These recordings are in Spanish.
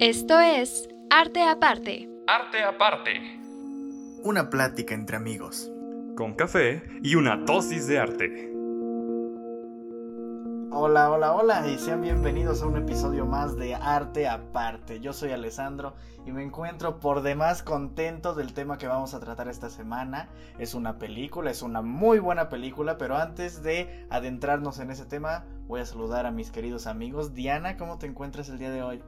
Esto es Arte Aparte. Arte Aparte. Una plática entre amigos. Con café y una dosis de arte. Hola, hola, hola y sean bienvenidos a un episodio más de Arte Aparte. Yo soy Alessandro y me encuentro por demás contento del tema que vamos a tratar esta semana. Es una película, es una muy buena película, pero antes de adentrarnos en ese tema, voy a saludar a mis queridos amigos. Diana, ¿cómo te encuentras el día de hoy?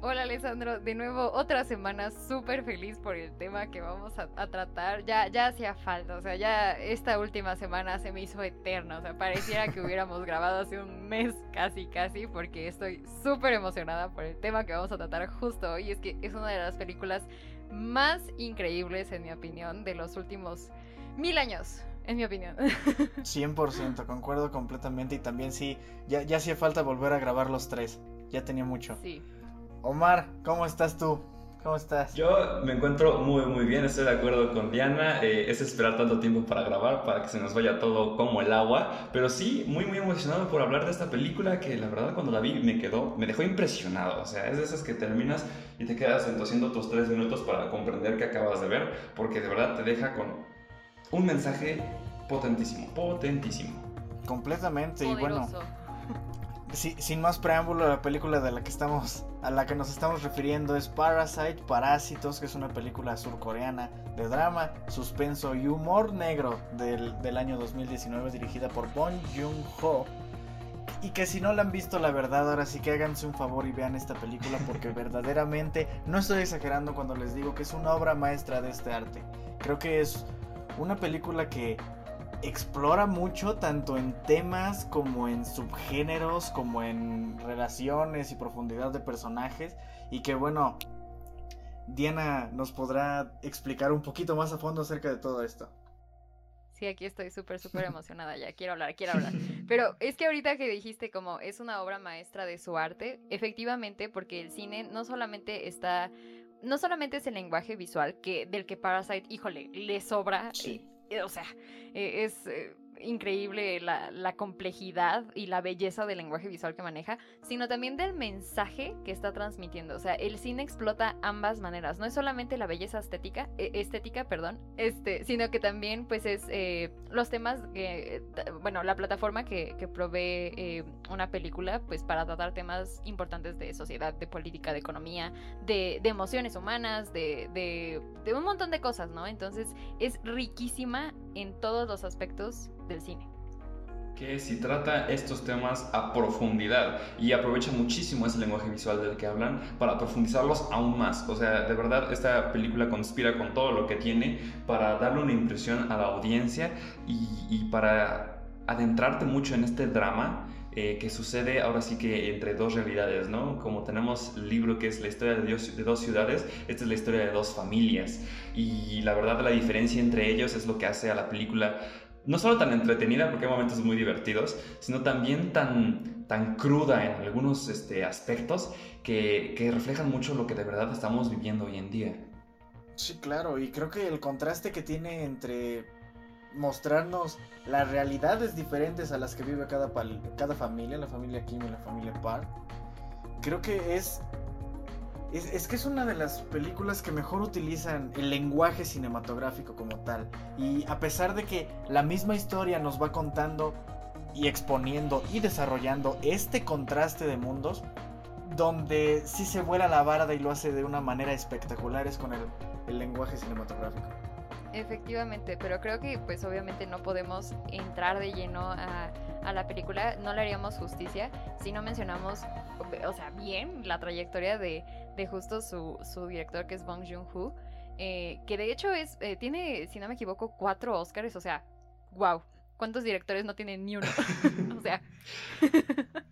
Hola Alessandro, de nuevo otra semana súper feliz por el tema que vamos a, tratar. Ya, ya hacía falta, o sea, ya esta última semana se me hizo eterna, o sea, pareciera que hubiéramos grabado hace un mes casi, casi, porque estoy súper emocionada por el tema que vamos a tratar justo hoy. Es que es una de las películas más increíbles, en mi opinión, de los últimos mil años. En mi opinión. 100%, concuerdo completamente y también sí, ya, ya hacía falta volver a grabar los tres. Ya tenía mucho. Sí. Omar, ¿cómo estás tú? ¿Cómo estás? Yo me encuentro muy muy bien, estoy de acuerdo con Diana, eh, es esperar tanto tiempo para grabar, para que se nos vaya todo como el agua, pero sí, muy muy emocionado por hablar de esta película que la verdad cuando la vi me quedó, me dejó impresionado, o sea, es de esas que terminas y te quedas haciendo otros tres minutos para comprender que acabas de ver, porque de verdad te deja con un mensaje potentísimo, potentísimo. Completamente, y bueno sin más preámbulo, la película de la que estamos, a la que nos estamos refiriendo es Parasite, Parásitos, que es una película surcoreana de drama, suspenso y humor negro del, del año 2019, dirigida por Bong Joon-ho. Y que si no la han visto, la verdad, ahora sí que háganse un favor y vean esta película porque verdaderamente no estoy exagerando cuando les digo que es una obra maestra de este arte. Creo que es una película que explora mucho tanto en temas como en subgéneros, como en relaciones y profundidad de personajes y que bueno, Diana nos podrá explicar un poquito más a fondo acerca de todo esto. Sí, aquí estoy súper, súper emocionada ya. Quiero hablar, quiero hablar. Pero es que ahorita que dijiste como es una obra maestra de su arte, efectivamente, porque el cine no solamente está, no solamente es el lenguaje visual, que del que Parasite, híjole, le sobra. Sí. Eh, o sea, eh, es eh, increíble la, complejidad y la belleza del lenguaje visual que maneja, sino también del mensaje que está transmitiendo. O sea, el cine explota ambas maneras. No es solamente la belleza estética, e, estética, perdón, este, sino que también, pues, es eh, los temas que, bueno, la plataforma que, provee eh, una película, pues, para tratar temas importantes de sociedad, de política, de economía, de, de emociones humanas, de, de, de un montón de cosas, ¿no? Entonces, es riquísima en todos los aspectos del cine que si trata estos temas a profundidad y aprovecha muchísimo ese lenguaje visual del que hablan para profundizarlos aún más. O sea, de verdad esta película conspira con todo lo que tiene para darle una impresión a la audiencia y, para adentrarte mucho en este drama eh, que sucede ahora sí que entre dos realidades, ¿no? Como tenemos el libro que es la historia de, de, dos ciudades, esta es la historia de dos familias. Y la verdad la diferencia entre ellos es lo que hace a la película no solo tan entretenida, porque hay momentos muy divertidos, sino también tan, tan cruda en algunos este, aspectos que, que reflejan mucho lo que de verdad estamos viviendo hoy en día. Sí, claro, y creo que el contraste que tiene entre mostrarnos las realidades diferentes a las que vive cada, cada familia, la familia Kim y la familia Park, creo que es es, que es una de las películas que mejor utilizan el lenguaje cinematográfico como tal. Y a pesar de que la misma historia nos va contando y exponiendo y desarrollando este contraste de mundos, donde sí se vuela la barda y lo hace de una manera espectacular es con el, el lenguaje cinematográfico. Efectivamente, pero creo que pues obviamente no podemos entrar de lleno a, a, la película, no le haríamos justicia si no mencionamos, o sea, bien la trayectoria de, de justo su, su director que es Bong Joon-ho, eh, que de hecho es, eh, tiene, si no me equivoco, cuatro Oscars, o sea, wow, ¿cuántos directores no tienen ni uno? o sea,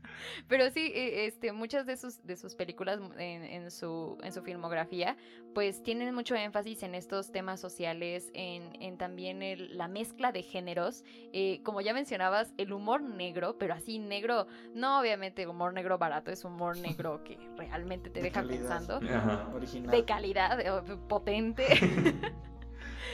Pero sí, e, este, muchas de sus, de sus películas en, su, en su filmografía, pues tienen mucho énfasis en estos temas sociales, en, también la mezcla de géneros. Eh, como ya mencionabas, el humor negro, pero así negro, no obviamente humor negro barato, es humor negro que realmente te deja pensando. De calidad, potente.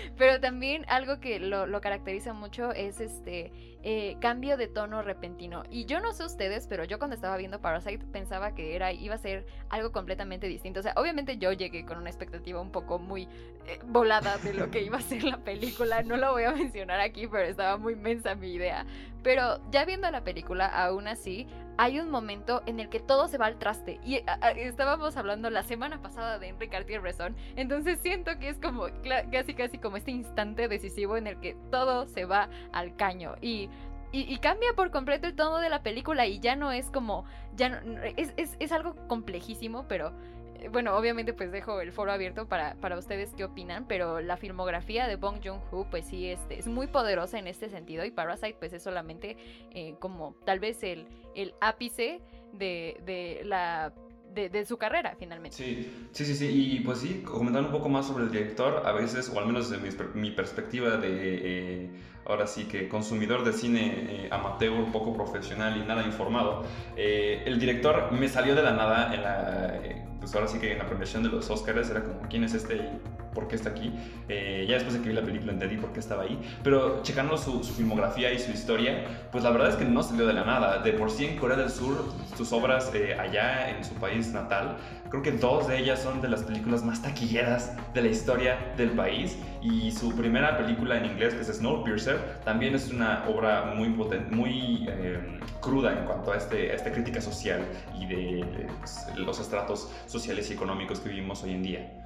Pero también algo que lo, caracteriza mucho es este eh, cambio de tono repentino. Y yo no sé ustedes, pero yo cuando estaba viendo Parasite pensaba que era, iba a ser algo completamente distinto. O sea, obviamente yo llegué con una expectativa un poco muy eh, volada de lo que iba a ser la película. No lo voy a mencionar aquí, pero estaba muy mensa mi idea. Pero ya viendo la película, aún así, hay un momento en el que todo se va al traste. Y estábamos hablando la semana pasada de Enrique Cartier-Bresson. Entonces siento que es como casi casi como este instante decisivo en el que todo se va al caño. Y y, cambia por completo el tono de la película y ya no es como, ya no, es, es, es, algo complejísimo, pero eh, bueno, obviamente pues dejo el foro abierto para, para ustedes qué opinan, pero la filmografía de Bong Joon-ho pues sí este, es muy poderosa en este sentido y Parasite pues es solamente eh, como tal vez el, el ápice de, de la de, su carrera finalmente. Sí, sí, sí, sí. Y pues sí, comentando un poco más sobre el director, a veces, o al menos desde mi, perspectiva de, eh, ahora sí que consumidor de cine eh, amateur, poco profesional y nada informado, el director me salió de la nada en la pues ahora sí que en la premiación de los Oscars era como, ¿quién es este y por qué está aquí? Eh, ya después de que vi la película entendí por qué estaba ahí, pero checando su, filmografía y su historia, pues la verdad es que no salió de la nada. De por sí en Corea del Sur, sus obras eh, allá en su país natal, creo que dos de ellas son de las películas más taquilleras de la historia del país y su primera película en inglés, que es Snowpiercer, también es una obra muy, potente, muy eh, cruda en cuanto a, este, esta crítica social y de, pues, los estratos sociales y económicos que vivimos hoy en día.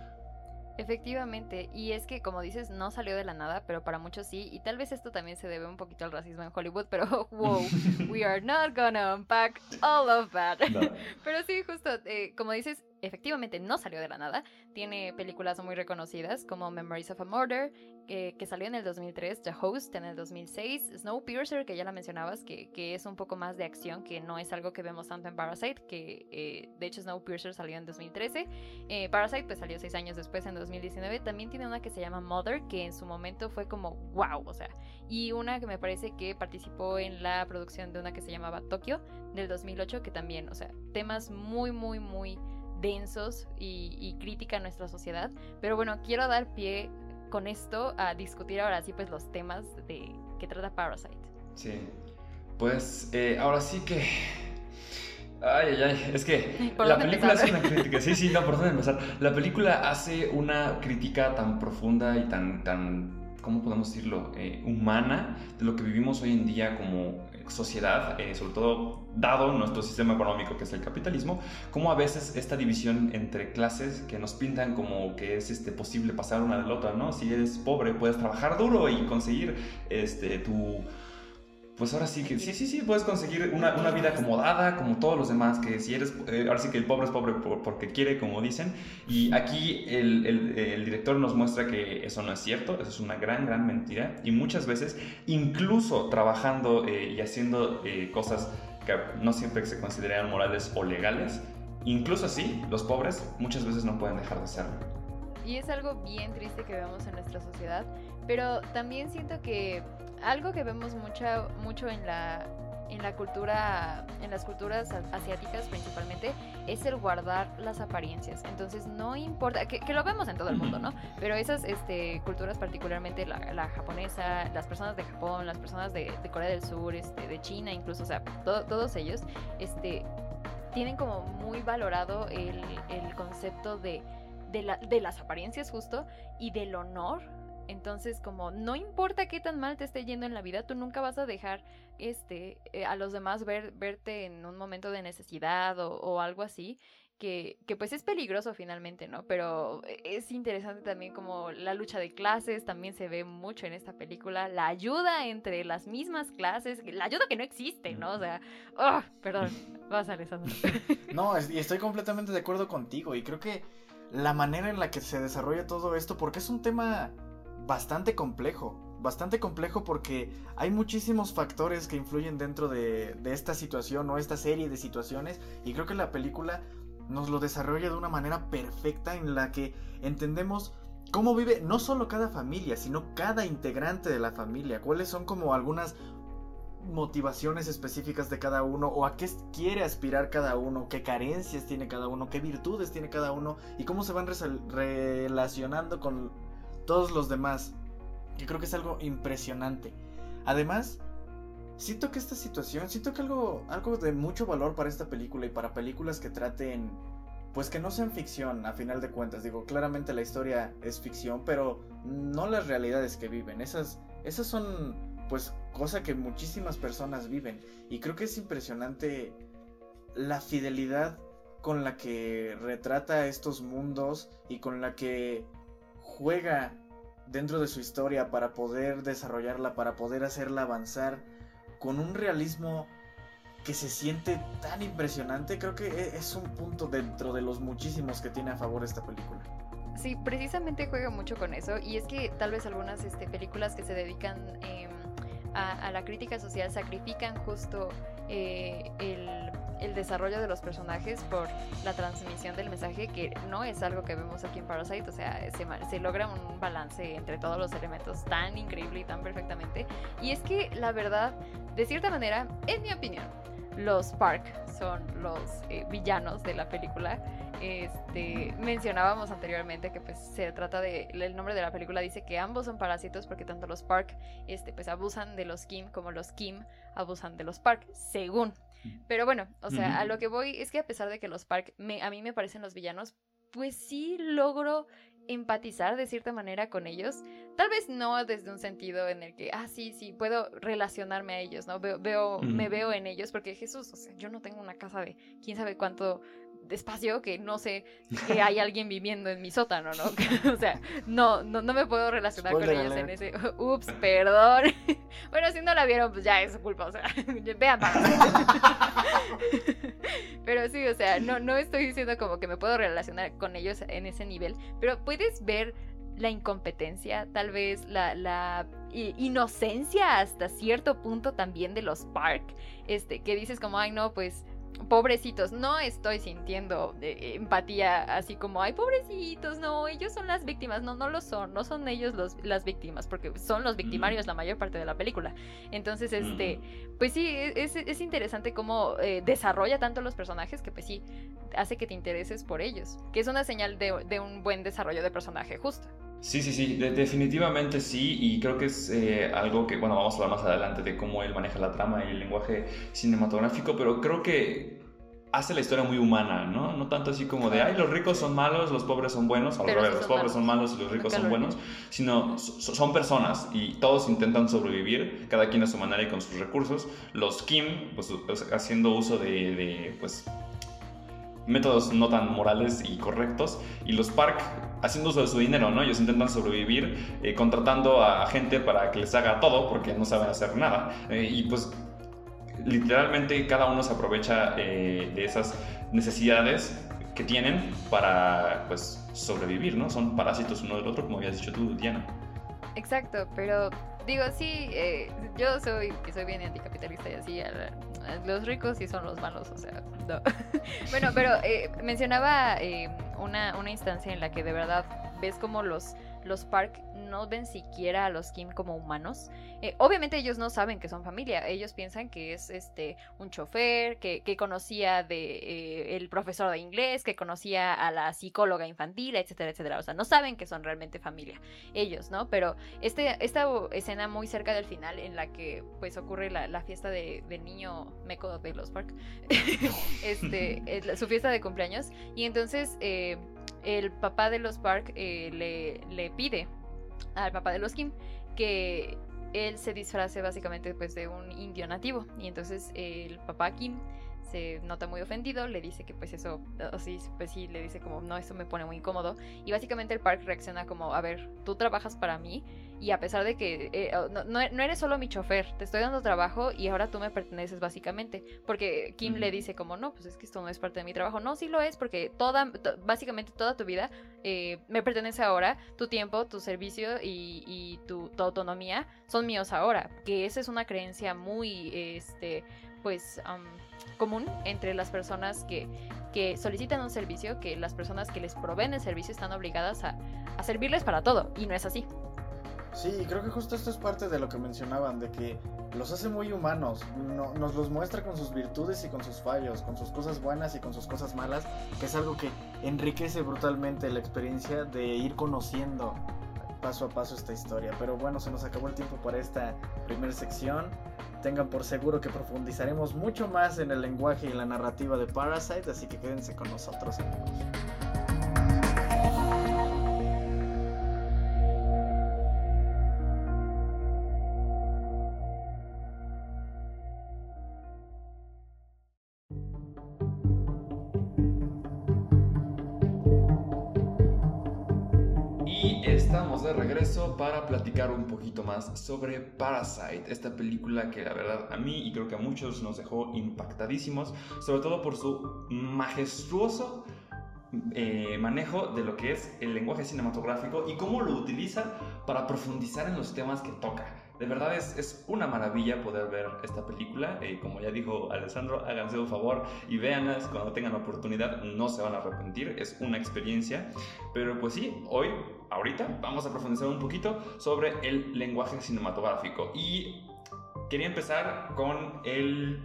Efectivamente, y es que como dices, no salió de la nada, pero para muchos sí, y tal vez esto también se debe un poquito al racismo en Hollywood, pero wow, we are not gonna unpack all of that. pero sí, justo, eh, como dices, efectivamente no salió de la nada. Tiene películas muy reconocidas como Memories of a Murder, que, salió en el 2003, The Host en el 2006, Snowpiercer, que ya la mencionabas, que, es un poco más de acción, que no es algo que vemos tanto en Parasite, que eh, de hecho Snowpiercer salió en 2013. Eh, Parasite pues salió seis años después, en 2019. También tiene una que se llama Mother, que en su momento fue como wow, o sea, y una que me parece que participó en la producción de una que se llamaba Tokyo del 2008, que también, o sea, temas muy, muy, muy densos y, crítica a nuestra sociedad. Pero bueno, quiero dar pie con esto a discutir ahora sí pues los temas de que trata Parasite. Sí, pues eh, ahora sí que... Ay, ay, ay, es que la película hace una crítica, sí, sí, no, por dónde empezar. La película hace una crítica tan profunda y tan, tan ¿cómo podemos decirlo?, eh, humana de lo que vivimos hoy en día como sociedad, eh, sobre todo dado nuestro sistema económico que es el capitalismo, como a veces esta división entre clases que nos pintan como que es este, posible pasar una de la otra, ¿no? Si eres pobre puedes trabajar duro y conseguir este, tu pues ahora sí que sí, sí, sí, puedes conseguir una, una vida acomodada como todos los demás, que si eres, eh, ahora sí que el pobre es pobre porque quiere, como dicen, y aquí el, el, director nos muestra que eso no es cierto, eso es una gran, gran mentira, y muchas veces, incluso trabajando eh, y haciendo eh, cosas que no siempre se consideran morales o legales, incluso así, los pobres muchas veces no pueden dejar de serlo. Y es algo bien triste que vemos en nuestra sociedad, pero también siento que algo que vemos mucho, mucho en la en la cultura, en las culturas asiáticas principalmente, es el guardar las apariencias. Entonces no importa, que, lo vemos en todo el mundo, ¿no? Pero esas este, culturas, particularmente la, japonesa, las personas de Japón, las personas de, Corea del Sur, este, de China, incluso, o sea, todos ellos, este, tienen como muy valorado el, el concepto de, de, la, de las apariencias justo y del honor entonces, como no importa qué tan mal te esté yendo en la vida, tú nunca vas a dejar este eh, a los demás ver, verte en un momento de necesidad o, algo así. Que, que, pues es peligroso finalmente, ¿no? Pero es interesante también como la lucha de clases, también se ve mucho en esta película, la ayuda entre las mismas clases, la ayuda que no existe, ¿no? O sea, oh, perdón, vas Alessandro. No, y estoy completamente de acuerdo contigo y creo que la manera en la que se desarrolla todo esto, porque es un tema bastante complejo. Bastante complejo porque hay muchísimos factores que influyen dentro de, esta situación o esta serie de situaciones. Y creo que la película nos lo desarrolla de una manera perfecta en la que entendemos cómo vive no solo cada familia, sino cada integrante de la familia. Cuáles son como algunas motivaciones específicas de cada uno o a qué quiere aspirar cada uno, qué carencias tiene cada uno, qué virtudes tiene cada uno y cómo se van relacionando con todos los demás. que creo que es algo impresionante. Además, siento que esta situación, siento que algo, algo de mucho valor para esta película y para películas que traten, pues que no sean ficción, a final de cuentas. Digo, claramente la historia es ficción, pero no las realidades que viven. Esas, esas son, pues, cosas que muchísimas personas viven. Y creo que es impresionante la fidelidad con la que retrata estos mundos y con la que juega dentro de su historia para poder desarrollarla, para poder hacerla avanzar con un realismo que se siente tan impresionante, creo que e-, es un punto dentro de los muchísimos que tiene a favor esta película. Sí, precisamente juega mucho con eso y es que tal vez algunas este, películas que se dedican em, a, la crítica social sacrifican justo eh, el, desarrollo de los personajes por la transmisión del mensaje, que no es algo que vemos aquí en Parasite, o sea, se, se logra un balance entre todos los elementos tan increíble y tan perfectamente. Y es que la verdad, de cierta manera, en mi opinión, los Park son los eh, villanos de la película. Este, mencionábamos anteriormente que pues se trata de el nombre de la película dice que ambos son parásitos porque tanto los Park este pues abusan de los Kim como los Kim abusan de los Park, según. Pero bueno, o sea, a lo que voy es que a pesar de que los Park me, a mí me parecen los villanos, pues sí logro empatizar de cierta manera con ellos. Tal vez no desde un sentido en el que, ah, sí, sí, puedo relacionarme a ellos, ¿no? Veo, veo me veo en ellos, porque Jesús, o sea, yo no tengo una casa de quién sabe cuánto despacio que no sé que hay alguien viviendo en mi sótano, ¿no? o sea, no, no, no, me puedo relacionar con ellos en ese. Ups, perdón. bueno, si no la vieron, pues ya es su culpa, o sea, vean Pero sí, o sea, no, no estoy diciendo como que me puedo relacionar con ellos en ese nivel, pero puedes ver la incompetencia, tal vez la, la inocencia hasta cierto punto también de los Park, este, que dices como, ay no, pues pobrecitos, no estoy sintiendo eh, empatía así como, ay, pobrecitos, no, ellos son las víctimas, no, no lo son, no son ellos los, las víctimas, porque son los victimarios la mayor parte de la película. Entonces, este, pues sí, e, es, interesante cómo eh, desarrolla tanto los personajes que pues sí, hace que te intereses por ellos, que es una señal de, de un buen desarrollo de personaje justo. Sí, sí, sí, definitivamente sí, y creo que es eh, algo que, bueno, vamos a hablar más adelante de cómo él maneja la trama y el lenguaje cinematográfico, pero creo que hace la historia muy humana, ¿no? No tanto así como de, ay, los ricos son malos, los pobres son buenos, al revés, los pobres son malos y los ricos son buenos, sino son personas y todos intentan sobrevivir, cada quien a su manera y con sus recursos. Los Kim, pues, haciendo uso de, de pues, métodos no tan morales y correctos, y los Park haciendo uso de su dinero, ¿no? Ellos intentan sobrevivir eh, contratando a gente para que les haga todo porque no saben hacer nada. Eh, y pues literalmente cada uno se aprovecha eh, de esas necesidades que tienen para pues sobrevivir, ¿no? Son parásitos uno del otro, como habías dicho tú, Diana. Exacto, pero digo, sí, yo soy, que soy bien anticapitalista y así, los ricos sí son los malos, o sea, no. bueno, pero eh, mencionaba eh, una, una instancia en la que de verdad ves como los los Park no ven siquiera a los Kim como humanos. Eh, obviamente ellos no saben que son familia, ellos piensan que es este un chofer, que, conocía de eh, el profesor de inglés, que conocía a la psicóloga infantil, etcétera, etcétera. O sea, no saben que son realmente familia, ellos, ¿no? Pero este, esta escena muy cerca del final en la que pues ocurre la, fiesta de, del niño meco de los Park, este, su fiesta de cumpleaños, y entonces eh, el papá de los Park eh, le, le, pide al papá de los Kim que él se disfrace básicamente pues de un indio nativo. Y entonces el papá Kim se nota muy ofendido, le dice que pues eso, así, pues sí, le dice como, no, eso me pone muy incómodo. Y básicamente el Park reacciona como, a ver, tú trabajas para mí y a pesar de que eh, oh, no, eres solo mi chofer, te estoy dando trabajo y ahora tú me perteneces básicamente. Porque Kim le dice como, no, pues es que esto no es parte de mi trabajo. No, sí lo es porque toda, básicamente toda tu vida eh, me pertenece ahora, tu tiempo, tu servicio y, tu, tu, autonomía son míos ahora. Que esa es una creencia muy, este, pues común entre las personas que, que, solicitan un servicio, que las personas que les proveen el servicio están obligadas a, a servirles para todo, y no es así. Sí, creo que justo esto es parte de lo que mencionaban, de que los hace muy humanos, nos los muestra con sus virtudes y con sus fallos, con sus cosas buenas y con sus cosas malas, que es algo que enriquece brutalmente la experiencia de ir conociendo paso a paso esta historia. Pero bueno, se nos acabó el tiempo para esta primera sección. Tengan por seguro que profundizaremos mucho más en el lenguaje y la narrativa de Parasite, así que quédense con nosotros amigos. Para platicar un poquito más sobre Parasite, esta película que la verdad a mí y creo que a muchos nos dejó impactadísimos, sobre todo por su majestuoso eh, manejo de lo que es el lenguaje cinematográfico y cómo lo utiliza para profundizar en los temas que toca. De verdad es, es una maravilla poder ver esta película. Eh, como ya dijo Alessandro, háganse un favor y véanlas cuando tengan la oportunidad. No se van a arrepentir, es una experiencia. Pero pues sí, hoy, ahorita, vamos a profundizar un poquito sobre el lenguaje cinematográfico. Y quería empezar con el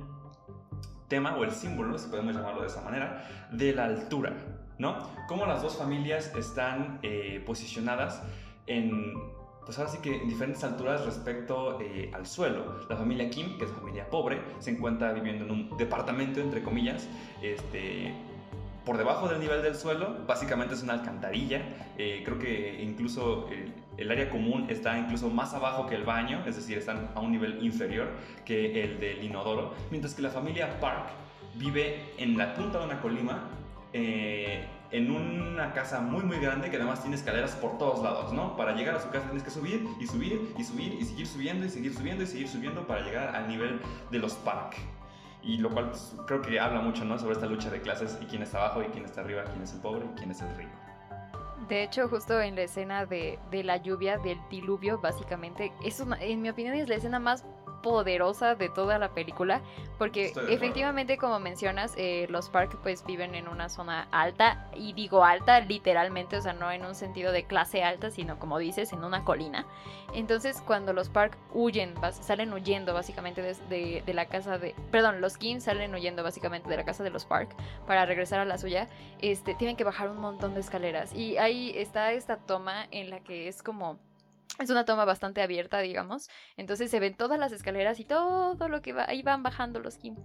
tema o el símbolo, si podemos llamarlo de esa manera, de la altura, ¿no? Cómo las dos familias están eh, posicionadas en pues ahora sí que en diferentes alturas respecto eh, al suelo. La familia Kim, que es familia pobre, se encuentra viviendo en un departamento, entre comillas, este, por debajo del nivel del suelo. Básicamente es una alcantarilla. Eh, creo que incluso el, el, área común está incluso más abajo que el baño, es decir, están a un nivel inferior que el del inodoro. Mientras que la familia Park vive en la punta de una colima. Eh, en una casa muy muy grande que además tiene escaleras por todos lados, ¿no? Para llegar a su casa tienes que subir y subir y subir y seguir subiendo y seguir subiendo y seguir subiendo para llegar al nivel de los Park. Y lo cual pues, creo que habla mucho, ¿no? Sobre esta lucha de clases y quién está abajo y quién está arriba, quién es el pobre y quién es el rico. De hecho, justo en la escena de, de la lluvia, del diluvio, básicamente, es en mi opinión es la escena más poderosa de toda la película, porque efectivamente, como mencionas, eh, los Park pues viven en una zona alta, y digo alta literalmente, o sea, no en un sentido de clase alta, sino como dices, en una colina. Entonces, cuando los Park huyen, salen huyendo básicamente de, de, la casa de... Perdón, los Kim salen huyendo básicamente de la casa de los Park para regresar a la suya, este, tienen que bajar un montón de escaleras. Y ahí está esta toma en la que es como es una toma bastante abierta, digamos. Entonces se ven todas las escaleras y todo lo que va, ahí van bajando los Kim.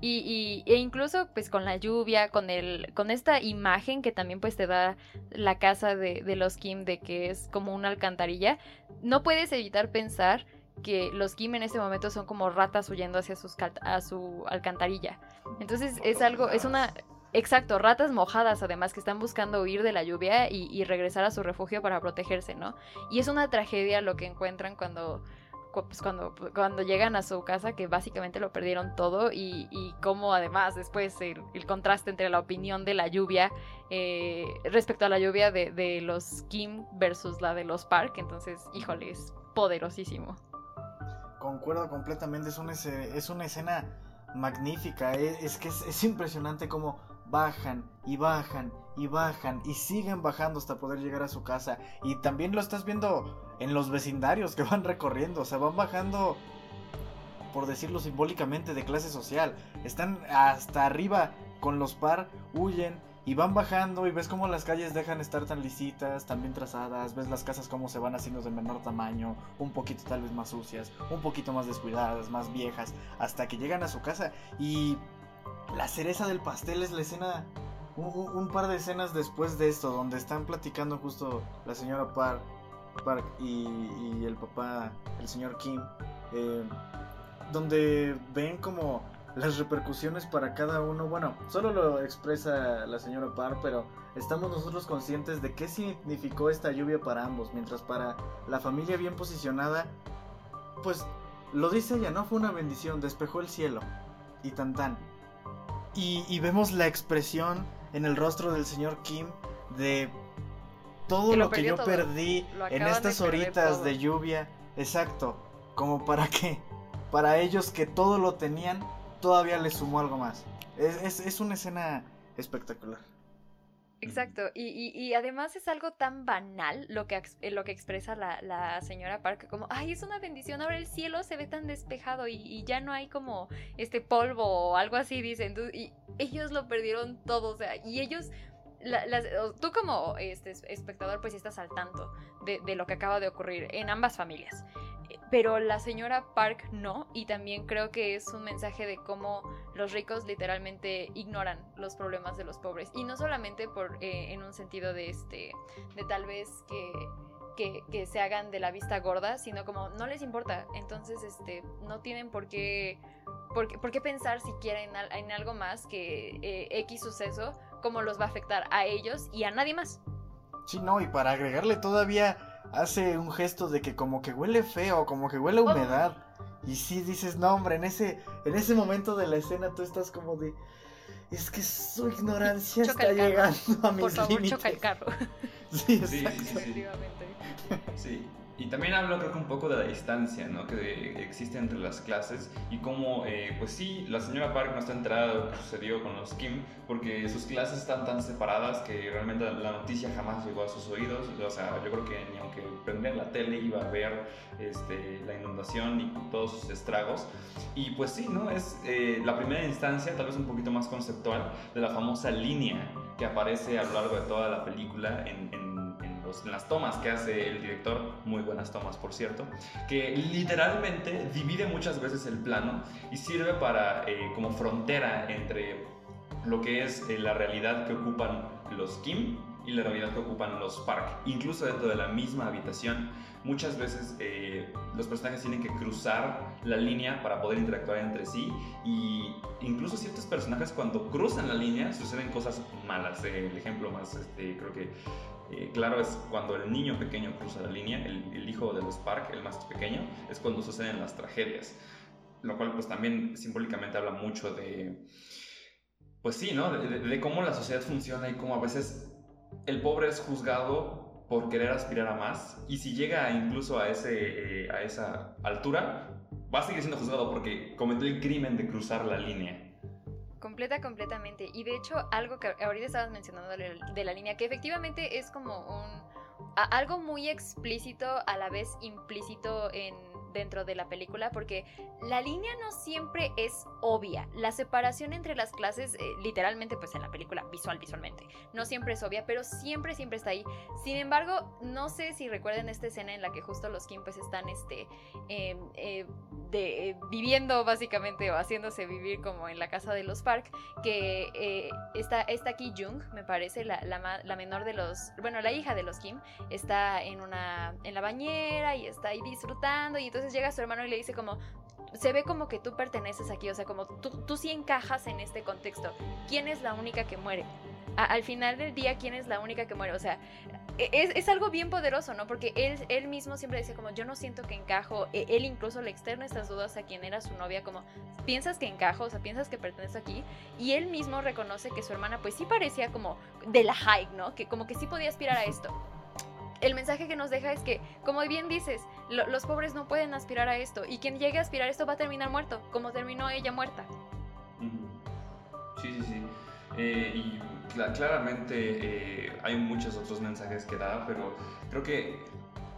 Y, e incluso pues con la lluvia, con el, con esta imagen que también pues te da la casa de, de los Kim de que es como una alcantarilla, no puedes evitar pensar que los Kim en este momento son como ratas huyendo hacia sus, a su alcantarilla. Entonces es algo, es una, Exacto, ratas mojadas además que están buscando huir de la lluvia y, regresar a su refugio para protegerse, ¿no? Y es una tragedia lo que encuentran cuando, pues, cuando, cuando llegan a su casa, que básicamente lo perdieron todo y, y cómo además después el, contraste entre la opinión de la lluvia eh, respecto a la lluvia de, los Kim versus la de los Park, entonces, híjole, es poderosísimo. Concuerdo completamente, es una, es una escena magnífica, es, es que es, es impresionante como bajan y bajan y bajan y siguen bajando hasta poder llegar a su casa. Y también lo estás viendo en los vecindarios que van recorriendo, o sea, van bajando, por decirlo simbólicamente, de clase social. Están hasta arriba con los par, huyen y van bajando y ves cómo las calles dejan estar tan lisitas, tan bien trazadas, ves las casas cómo se van haciendo de menor tamaño, un poquito tal vez más sucias, un poquito más descuidadas, más viejas, hasta que llegan a su casa y la cereza del pastel es la escena, un, par de escenas después de esto, donde están platicando justo la señora Park, Park y, el papá, el señor Kim, eh, donde ven como las repercusiones para cada uno. Bueno, solo lo expresa la señora Park, pero estamos nosotros conscientes de qué significó esta lluvia para ambos, mientras para la familia bien posicionada, pues lo dice ella, no fue una bendición, despejó el cielo y tan tan. Y, vemos la expresión en el rostro del señor Kim de todo lo, que yo perdí en estas horitas de lluvia. Exacto. Como para que, para ellos que todo lo tenían, todavía les sumó algo más. Es, es una escena espectacular. Exacto, y, y, además es algo tan banal lo que, eh, lo que expresa la, la, señora Park, como, ay, es una bendición, ahora el cielo se ve tan despejado y, ya no hay como este polvo o algo así, dicen, y ellos lo perdieron todo, o sea, y ellos tú como este, espectador pues estás al tanto de, de, lo que acaba de ocurrir en ambas familias. Pero la señora Park no, y también creo que es un mensaje de cómo los ricos literalmente ignoran los problemas de los pobres. Y no solamente por, eh, en un sentido de, este, de tal vez que que, se hagan de la vista gorda, sino como no les importa. Entonces, este, no tienen por qué, por, qué pensar siquiera en, algo más que eh, X suceso, cómo los va a afectar a ellos y a nadie más. Sí, no, y para agregarle todavía hace un gesto de que como que huele feo, como que huele a humedad. Y sí dices, no, hombre, en ese, en ese momento de la escena tú estás como de. Es que su ignorancia está llegando a mis Por favor, choca el carro. sí, sí, sí, Sí, y también hablo creo que un poco de la distancia ¿no? que existe entre las clases y cómo, eh, pues sí, la señora Park no está enterada de lo que sucedió con los Kim porque sus clases están tan separadas que realmente la noticia jamás llegó a sus oídos. O sea, yo creo que ni aunque prender la tele iba a ver este, la inundación y todos sus estragos. Y pues sí, ¿no? Es eh, la primera instancia, tal vez un poquito más conceptual, de la famosa línea que aparece a lo largo de toda la película en, en en las tomas que hace el director, muy buenas tomas por cierto, que literalmente divide muchas veces el plano y sirve para eh, como frontera entre lo que es eh, la realidad que ocupan los Kim y la realidad que ocupan los Park. Incluso dentro de la misma habitación, muchas veces eh, los personajes tienen que cruzar la línea para poder interactuar entre sí y incluso ciertos personajes cuando cruzan la línea suceden cosas malas. el ejemplo más, este, creo que eh, claro, es cuando el niño pequeño cruza la línea, el, hijo de los Park, el más pequeño, es cuando suceden las tragedias. Lo cual pues también simbólicamente habla mucho de, pues sí, ¿no? De, cómo la sociedad funciona y cómo a veces el pobre es juzgado por querer aspirar a más y si llega incluso a, ese, eh, a esa altura, va a seguir siendo juzgado porque cometió el crimen de cruzar la línea. Completa, completamente. Y de hecho, algo que ahorita estabas mencionando de la línea, que efectivamente es como un... algo muy explícito, a la vez implícito en dentro de la película porque la línea no siempre es obvia. La separación entre las clases, eh, literalmente, pues en la película, visual, visualmente, no siempre es obvia, pero siempre, siempre está ahí. Sin embargo, no sé si recuerden esta escena en la que justo los Kim pues están este, em, eh, de, eh, viviendo básicamente o haciéndose vivir como en la casa de los Park, que está, está aquí Jung, me parece, la, la, la menor de los, bueno, la hija de los Kim, está en, una, en la bañera y está ahí disfrutando y entonces llega su hermano y le dice como, se ve como que tú perteneces aquí, o sea, como tú, tú sí encajas en este contexto. ¿Quién es la única que muere? Al final del día, ¿quién es la única que muere? O sea, e, es, es, algo bien poderoso, ¿no? Porque él, él mismo siempre decía como, yo no siento que encajo. E, él incluso le externa estas dudas a quien era su novia, como, ¿piensas que encajo? O sea, ¿piensas que pertenece aquí? Y él mismo reconoce que su hermana pues sí parecía como de la high, ¿no? Que como que sí podía aspirar a esto el mensaje que nos deja es que, como bien dices, los pobres no pueden aspirar a esto y quien llegue a aspirar a esto va a terminar muerto, como terminó ella muerta. Sí, sí, sí. Eh, y claramente eh, hay muchos otros mensajes que da, pero creo que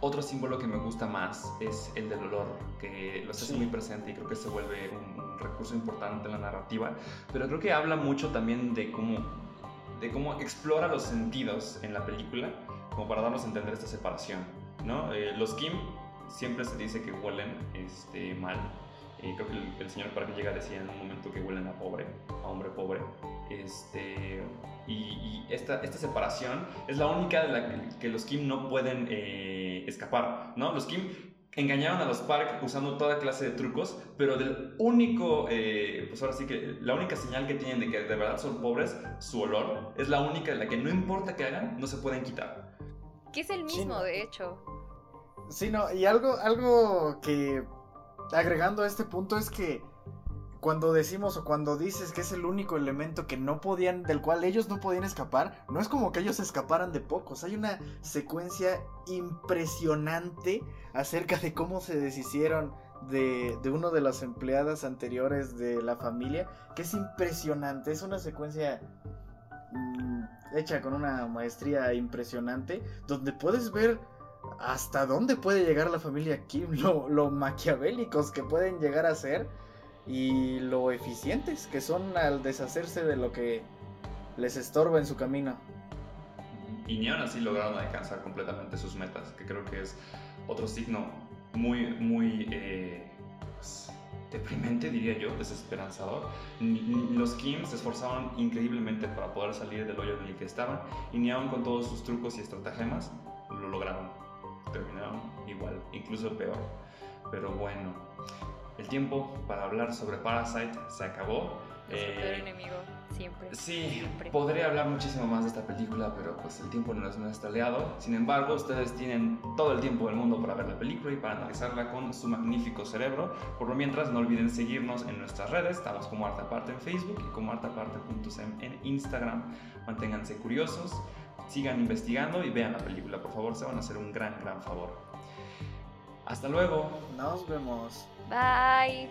otro símbolo que me gusta más es el del olor, que lo hace muy presente y creo que se vuelve un, recurso importante en la narrativa, pero creo que habla mucho también de cómo, de cómo explora los sentidos en la película como para darnos a entender esta separación, ¿no? Eh, los Kim siempre se dice que huelen este, mal. Eh, creo que el, señor Park llega a decir en un momento que huelen a pobre, a hombre pobre. Este, y, esta, esta, separación es la única de la que, los Kim no pueden eh, escapar, ¿no? Los Kim engañaron a los Park usando toda clase de trucos, pero del único, pues ahora sí que la única señal que tienen de que de verdad son pobres, su olor, es la única de la que no importa que hagan, no se pueden quitar. Que es el mismo, de hecho. Sí, no, y algo, algo que agregando a este punto es que cuando decimos o cuando dices que es el único elemento que no podían, del cual ellos no podían escapar, no es como que ellos escaparan de pocos. Hay una secuencia impresionante acerca de cómo se deshicieron de, de una de las empleadas anteriores de la familia, que es impresionante. Es una secuencia mm, hecha con una maestría impresionante, donde puedes ver hasta dónde puede llegar la familia Kim, lo, maquiavélicos que pueden llegar a ser y lo eficientes que son al deshacerse de lo que les estorba en su camino. y ni aún así lograron alcanzar completamente sus metas, que creo que es otro signo muy, muy eh, pues, deprimente, diría yo, desesperanzador. Los Kim se esforzaron increíblemente para poder salir del hoyo en el que estaban y ni aún con todos sus trucos y estratagemas lo lograron. Terminaron igual, incluso peor. Pero bueno, el tiempo para hablar sobre Parasite se acabó. Eh, enemigo, siempre. Sí, podría hablar muchísimo más de esta película, pero pues el tiempo no es nuestro aliado. Sin embargo, ustedes tienen todo el tiempo del mundo para ver la película y para analizarla con su magnífico cerebro. Por lo mientras, no olviden seguirnos en nuestras redes. Estamos como Artaparte en Facebook y como artaparte.sem en Instagram. Manténganse curiosos, sigan investigando y vean la película. Por favor, se van a hacer un gran, gran favor. Hasta luego. Nos vemos. Bye.